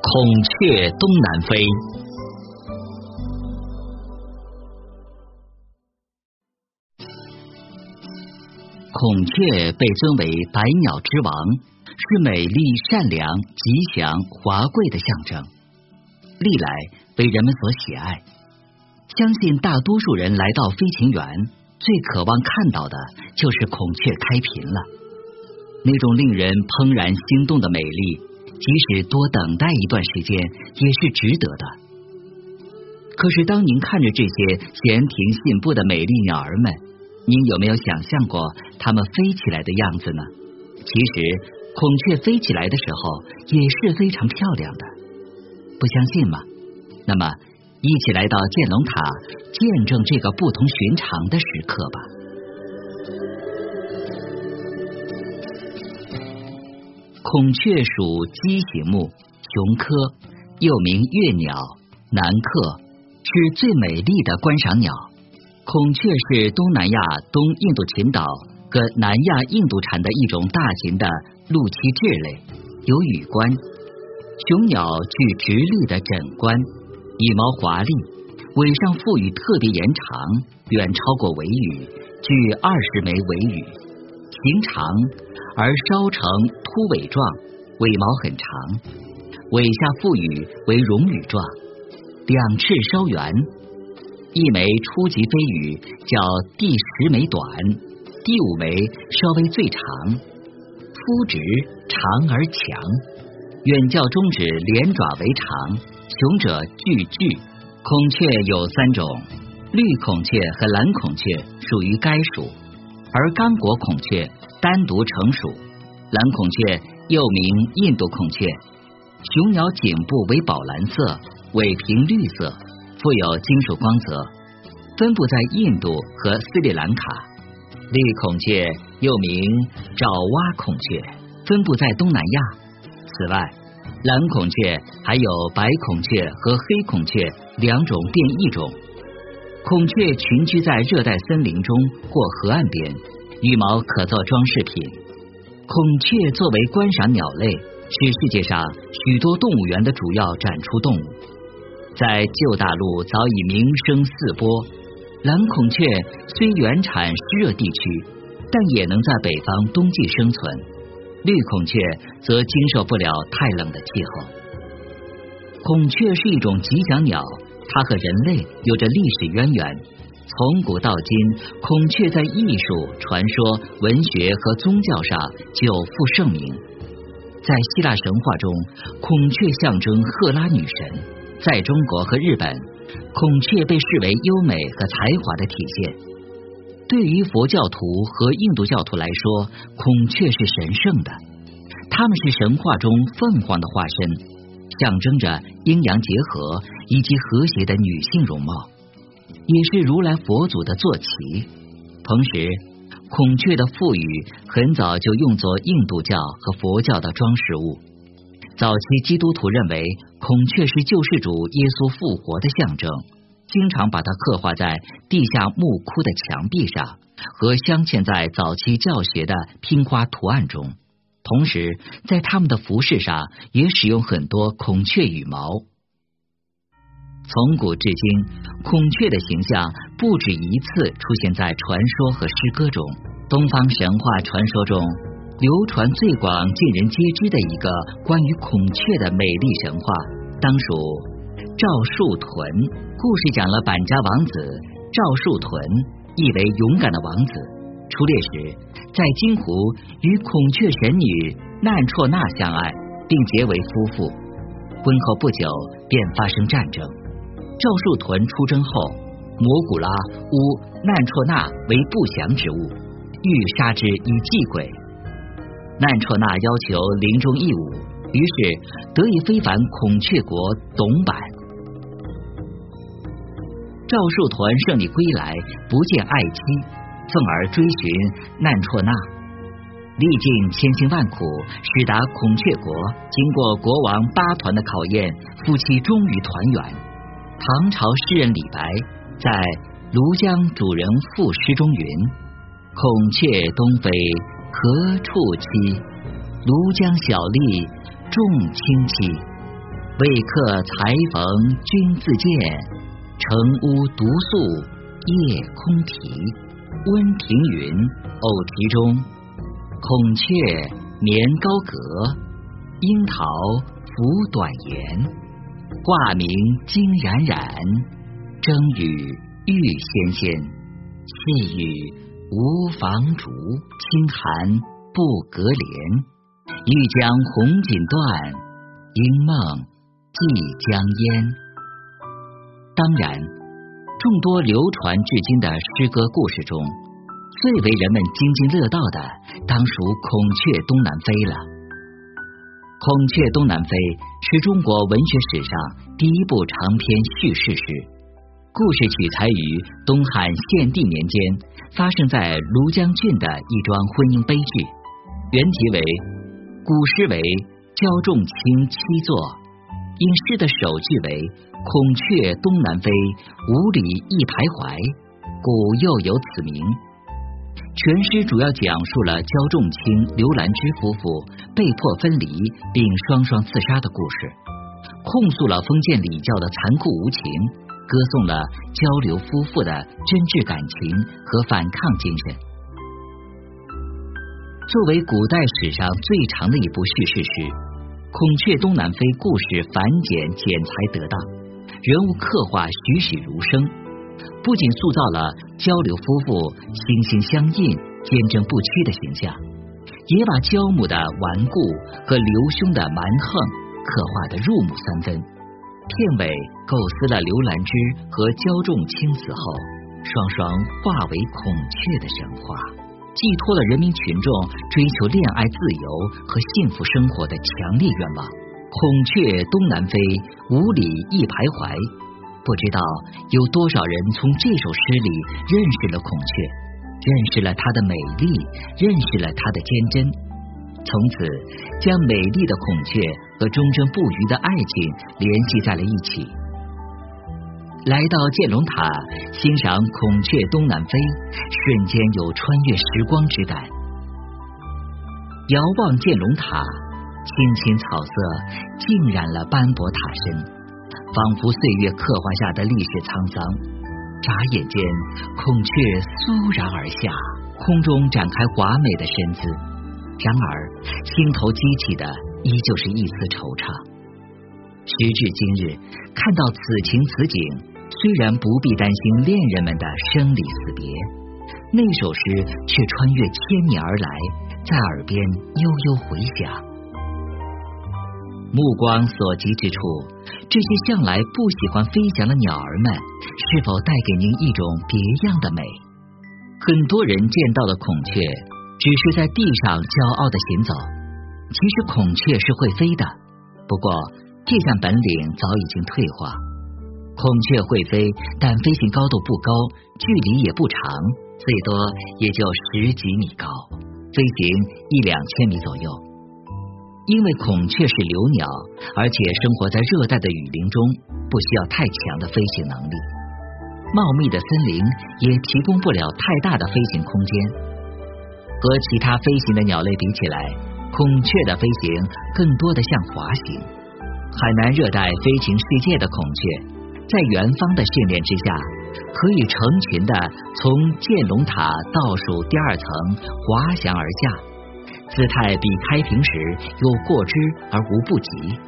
孔雀东南飞。孔雀被尊为百鸟之王，是美丽、善良、吉祥、华贵的象征，历来被人们所喜爱。相信大多数人来到飞禽园，最渴望看到的就是孔雀开屏了。那种令人怦然心动的美丽，即使多等待一段时间，也是值得的。可是，当您看着这些闲庭信步的美丽鸟儿们，您有没有想象过它们飞起来的样子呢？其实，孔雀飞起来的时候也是非常漂亮的，不相信吗？那么，一起来到建龙塔，见证这个不同寻常的时刻吧。孔雀属鸡形目，雄科，又名月鸟、南客，是最美丽的观赏鸟。孔雀是东南亚东印度群岛和南亚印度产的一种大型的陆栖雉类，有羽冠。雄鸟具直立的枕冠，羽毛华丽，尾上附羽特别延长，远超过尾羽，具二十枚尾羽，形长而稍呈秃尾状，尾毛很长，尾下附羽为绒羽状，两翅稍圆。一枚初级飞羽较第十枚短，第五枚稍微最长，肤直长而强，远较中指连爪为长，雄者巨巨。孔雀有三种，绿孔雀和蓝孔雀属于该属，而刚果孔雀单独成属。蓝孔雀又名印度孔雀，雄鸟颈部为宝蓝色，尾平绿色。富有金属光泽，分布在印度和斯里兰卡。绿孔雀又名爪哇孔雀，分布在东南亚。此外，蓝孔雀还有白孔雀和黑孔雀两种变异种。孔雀群居在热带森林中或河岸边，羽毛可做装饰品。孔雀作为观赏鸟类，是世界上许多动物园的主要展出动物。在旧大陆早已名声四播。蓝孔雀虽原产湿热地区，但也能在北方冬季生存。绿孔雀则经受不了太冷的气候。孔雀是一种吉祥鸟，它和人类有着历史渊源。从古到今，孔雀在艺术、传说、文学和宗教上久负盛名。在希腊神话中，孔雀象征赫拉女神。在中国和日本，孔雀被视为优美和才华的体现。对于佛教徒和印度教徒来说，孔雀是神圣的，它们是神话中凤凰的化身，象征着阴阳结合以及和谐的女性容貌，也是如来佛祖的坐骑。同时，孔雀的腹羽很早就用作印度教和佛教的装饰物。早期基督徒认为孔雀是救世主耶稣复活的象征，经常把它刻画在地下墓窟的墙壁上和镶嵌在早期教学的拼花图案中。同时，在他们的服饰上也使用很多孔雀羽毛。从古至今，孔雀的形象不止一次出现在传说和诗歌中。东方神话传说中。流传最广、尽人皆知的一个关于孔雀的美丽神话，当属赵树屯。故事讲了板家王子赵树屯，意为勇敢的王子。出猎时，在金湖与孔雀神女难绰那相爱，并结为夫妇。婚后不久，便发生战争。赵树屯出征后，摩古拉乌难绰那为不祥之物，欲杀之以祭鬼。难绰那要求临终义务，于是得以飞返孔雀国董版。赵树屯胜利归来，不见爱妻，愤而追寻难绰那，历尽千辛万苦，驶达孔雀国。经过国王八团的考验，夫妻终于团圆。唐朝诗人李白在《庐江主人赋诗》中云：“孔雀东飞。”何处栖？庐江小吏众清栖。未客才逢君自见，城屋独宿夜空啼。温庭筠偶题中，孔雀眠高阁，樱桃拂短檐。挂名惊冉冉，争语玉纤纤。细雨无妨竹，轻寒不隔帘。欲将红锦断，应梦寄江烟。当然。众多流传至今的诗歌故事中，最为人们津津乐道的，当属《孔雀东南飞》了。《孔雀东南飞》是中国文学史上第一部长篇叙事诗，故事取材于东汉献帝年间发生在庐江郡的一桩婚姻悲剧。原题为《古诗为焦仲卿七作》，因诗的首句为。孔雀东南飞，五里一徘徊，故又有此名。全诗主要讲述了焦仲卿、刘兰芝夫妇被迫分离并双双自杀的故事，控诉了封建礼教的残酷无情，歌颂了交流夫妇的真挚感情和反抗精神。作为古代史上最长的一部叙事诗，《孔雀东南飞》故事繁简剪裁得当。人物刻画栩栩如生，不仅塑造了交流夫妇心心相印、坚贞不屈的形象，也把焦母的顽固和刘兄的蛮横刻画的入木三分。片尾构思了刘兰芝和焦仲卿死后双双化为孔雀的神话，寄托了人民群众追求恋爱自由和幸福生活的强烈愿望。孔雀东南飞，五里一徘徊。不知道有多少人从这首诗里认识了孔雀，认识了它的美丽，认识了它的坚贞。从此，将美丽的孔雀和忠贞不渝的爱情联系在了一起。来到建龙塔欣赏孔雀东南飞，瞬间有穿越时光之感。遥望建龙塔。青青草色浸染了斑驳塔身，仿佛岁月刻画下的历史沧桑。眨眼间，孔雀倏然而下，空中展开华美的身姿。然而，心头激起的依旧是一丝惆怅。时至今日，看到此情此景，虽然不必担心恋人们的生离死别，那首诗却穿越千年而来，在耳边悠悠回响。目光所及之处，这些向来不喜欢飞翔的鸟儿们，是否带给您一种别样的美？很多人见到的孔雀，只是在地上骄傲的行走。其实孔雀是会飞的，不过这项本领早已经退化。孔雀会飞，但飞行高度不高，距离也不长，最多也就十几米高，飞行一两千米左右。因为孔雀是留鸟，而且生活在热带的雨林中，不需要太强的飞行能力。茂密的森林也提供不了太大的飞行空间。和其他飞行的鸟类比起来，孔雀的飞行更多的像滑行。海南热带飞行世界的孔雀，在元芳的训练之下，可以成群的从建龙塔倒数第二层滑翔而下。姿态比开屏时有过之而无不及。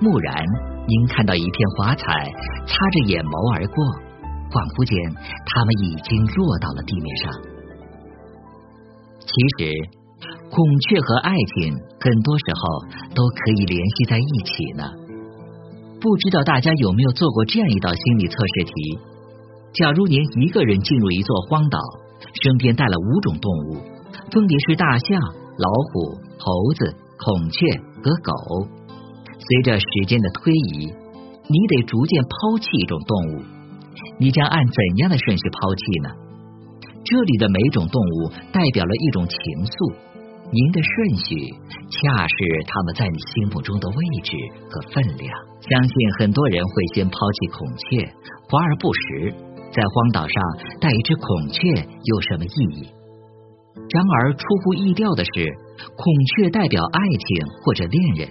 蓦然，您看到一片华彩擦着眼眸而过，恍惚间，它们已经落到了地面上。其实，孔雀和爱情很多时候都可以联系在一起呢。不知道大家有没有做过这样一道心理测试题？假如您一个人进入一座荒岛，身边带了五种动物。分别是大象、老虎、猴子、孔雀和狗。随着时间的推移，你得逐渐抛弃一种动物。你将按怎样的顺序抛弃呢？这里的每种动物代表了一种情愫，您的顺序恰是他们在你心目中的位置和分量。相信很多人会先抛弃孔雀，华而不实。在荒岛上带一只孔雀有什么意义？然而，出乎意料的是，孔雀代表爱情或者恋人。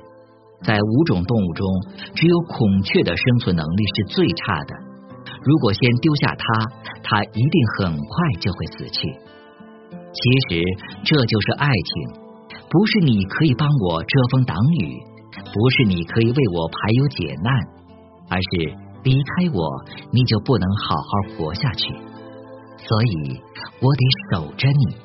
在五种动物中，只有孔雀的生存能力是最差的。如果先丢下它，它一定很快就会死去。其实这就是爱情，不是你可以帮我遮风挡雨，不是你可以为我排忧解难，而是离开我，你就不能好好活下去。所以我得守着你。